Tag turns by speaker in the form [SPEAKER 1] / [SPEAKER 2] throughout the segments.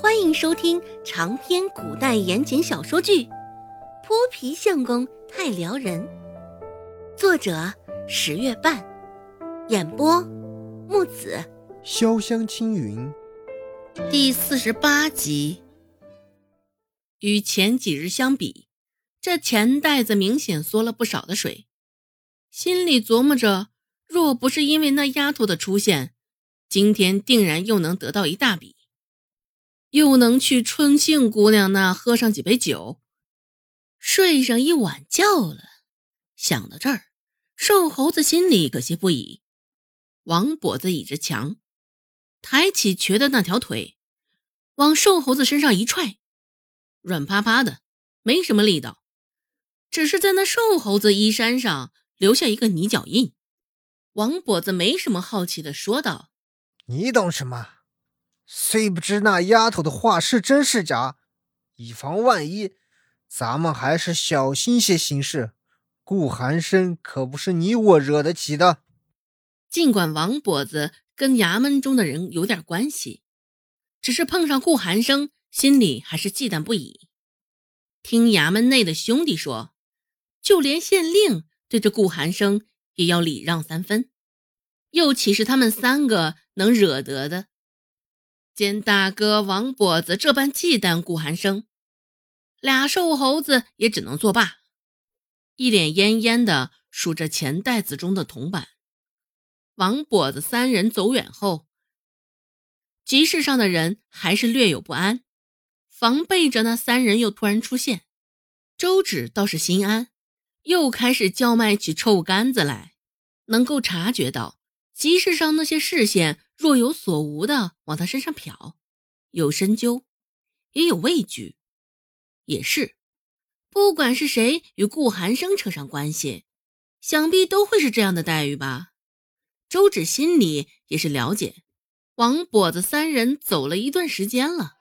[SPEAKER 1] 欢迎收听长篇古代言情小说剧《泼皮相公太撩人》，作者十月半，演播木子
[SPEAKER 2] 潇湘青云，
[SPEAKER 1] 第四十八集。与前几日相比，这钱袋子明显缩了不少的水。心里琢磨着，若不是因为那丫头的出现，今天定然又能得到一大笔。又能去春杏姑娘那喝上几杯酒，睡上一晚觉了。想到这儿，瘦猴子心里可惜不已。王跛子倚着墙，抬起瘸的那条腿，往瘦猴子身上一踹，软趴趴的，没什么力道，只是在那瘦猴子衣衫上留下一个泥脚印。王跛子没什么好奇的说道：“
[SPEAKER 2] 你懂什么？”虽不知那丫头的话是真是假，以防万一，咱们还是小心些行事。顾寒生可不是你我惹得起的。
[SPEAKER 1] 尽管王跛子跟衙门中的人有点关系，只是碰上顾寒生，心里还是忌惮不已。听衙门内的兄弟说，就连县令对着顾寒生也要礼让三分，又岂是他们三个能惹得的？见大哥王跛子这般忌惮顾寒生，俩瘦猴子也只能作罢，一脸恹恹的数着钱袋子中的铜板。王跛子三人走远后，集市上的人还是略有不安，防备着那三人又突然出现。周芷倒是心安，又开始叫卖起臭干子来，能够察觉到集市上那些视线。若有所无的往他身上瞟，有深究，也有畏惧。也是，不管是谁与顾寒生扯上关系，想必都会是这样的待遇吧。周芷心里也是了解。王跛子三人走了一段时间了，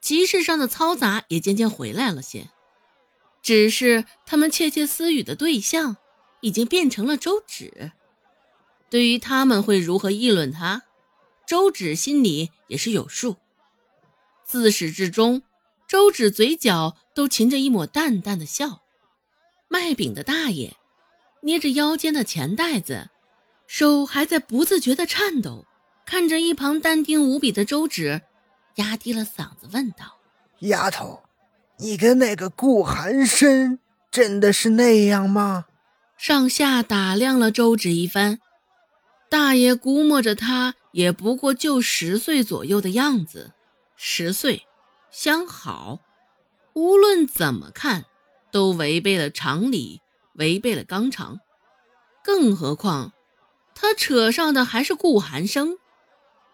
[SPEAKER 1] 集市上的嘈杂也渐渐回来了些，只是他们窃窃私语的对象已经变成了周芷。对于他们会如何议论他，周芷心里也是有数。自始至终，周芷嘴角都噙着一抹淡淡的笑。卖饼的大爷捏着腰间的钱袋子，手还在不自觉的颤抖，看着一旁淡定无比的周芷，压低了嗓子问道：“
[SPEAKER 2] 丫头，你跟那个顾寒生真的是那样吗？”
[SPEAKER 1] 上下打量了周芷一番。大爷估摸着他也不过就十岁左右的样子，十岁相好，无论怎么看都违背了常理，违背了纲常。更何况他扯上的还是顾寒生。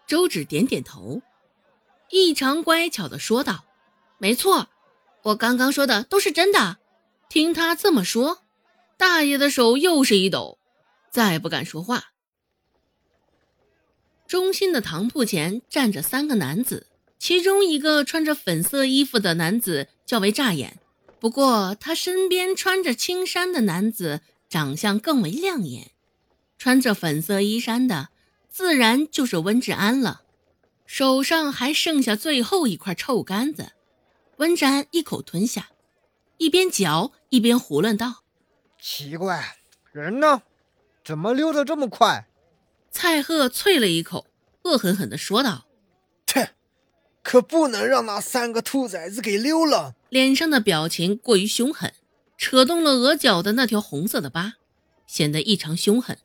[SPEAKER 1] 周芷点点头，异常乖巧的说道：“没错，我刚刚说的都是真的。”听他这么说，大爷的手又是一抖，再不敢说话。中心的堂铺前站着三个男子，其中一个穿着粉色衣服的男子较为扎眼，不过他身边穿着青衫的男子长相更为亮眼。穿着粉色衣衫的，自然就是温志安了。手上还剩下最后一块臭干子，温志安一口吞下，一边嚼一边胡乱道：“
[SPEAKER 2] 奇怪，人呢？怎么溜得这么快？”
[SPEAKER 1] 蔡贺啐了一口，恶狠狠地说道：“
[SPEAKER 2] 切，可不能让那三个兔崽子给溜了！”
[SPEAKER 1] 脸上的表情过于凶狠，扯动了额角的那条红色的疤，显得异常凶狠。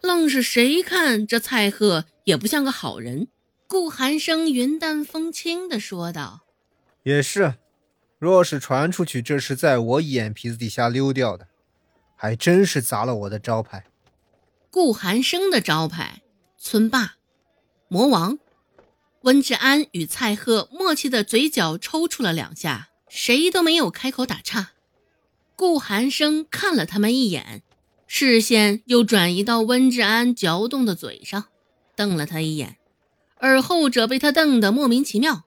[SPEAKER 1] 愣是谁看这蔡贺也不像个好人。顾寒生云淡风轻地说道：“
[SPEAKER 2] 也是，若是传出去这是在我眼皮子底下溜掉的，还真是砸了我的招牌。”
[SPEAKER 1] 顾寒生的招牌，村霸、魔王。温志安与蔡贺默契的嘴角抽搐了两下，谁都没有开口打岔。顾寒生看了他们一眼，视线又转移到温志安嚼动的嘴上，瞪了他一眼，而后者被他瞪得莫名其妙，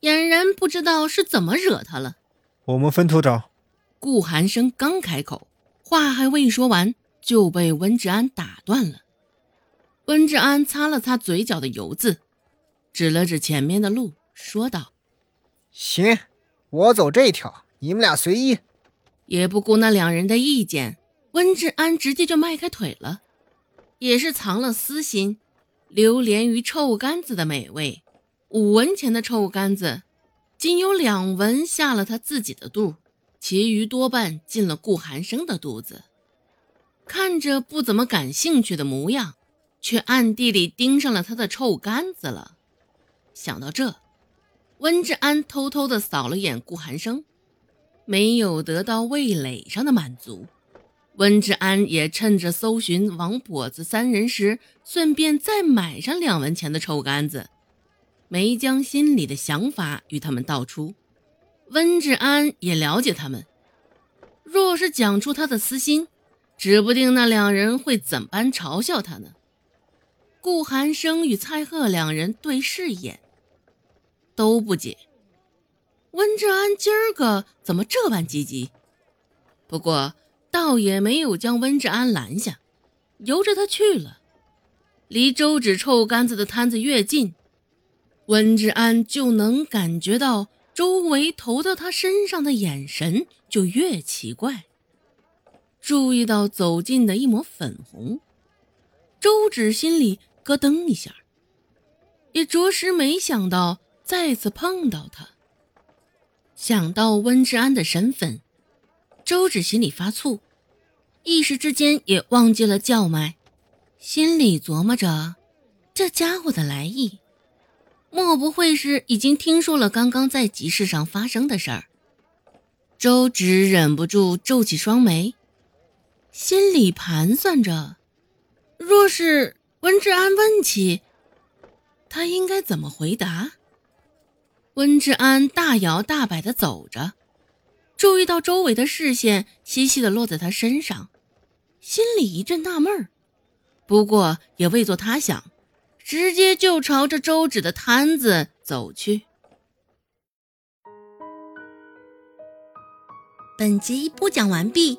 [SPEAKER 1] 俨然不知道是怎么惹他了。
[SPEAKER 2] 我们分头找。
[SPEAKER 1] 顾寒生刚开口，话还未说完。就被温志安打断了。温志安擦了擦嘴角的油渍，指了指前面的路，说道：“
[SPEAKER 2] 行，我走这条，你们俩随意。
[SPEAKER 1] 也不顾那两人的意见，温志安直接就迈开腿了，也是藏了私心，流连于臭干子的美味。五文钱的臭干子，仅有两文下了他自己的肚，其余多半进了顾寒生的肚子。看着不怎么感兴趣的模样，却暗地里盯上了他的臭干子了。想到这，温志安偷偷的扫了眼顾寒生，没有得到味蕾上的满足。温志安也趁着搜寻王跛子三人时，顺便再买上两文钱的臭干子，没将心里的想法与他们道出。温志安也了解他们，若是讲出他的私心。指不定那两人会怎般嘲笑他呢？顾寒生与蔡贺两人对视一眼，都不解温志安今儿个怎么这般积极。不过倒也没有将温志安拦下，由着他去了。离周芷臭干子的摊子越近，温志安就能感觉到周围投到他身上的眼神就越奇怪。注意到走近的一抹粉红，周芷心里咯噔一下，也着实没想到再次碰到他。想到温志安的身份，周芷心里发醋，一时之间也忘记了叫卖，心里琢磨着这家伙的来意，莫不会是已经听说了刚刚在集市上发生的事儿？周芷忍不住皱起双眉。心里盘算着，若是温志安问起，他应该怎么回答？温志安大摇大摆的走着，注意到周围的视线细细的落在他身上，心里一阵纳闷儿，不过也未作他想，直接就朝着周芷的摊子走去。
[SPEAKER 3] 本集播讲完毕。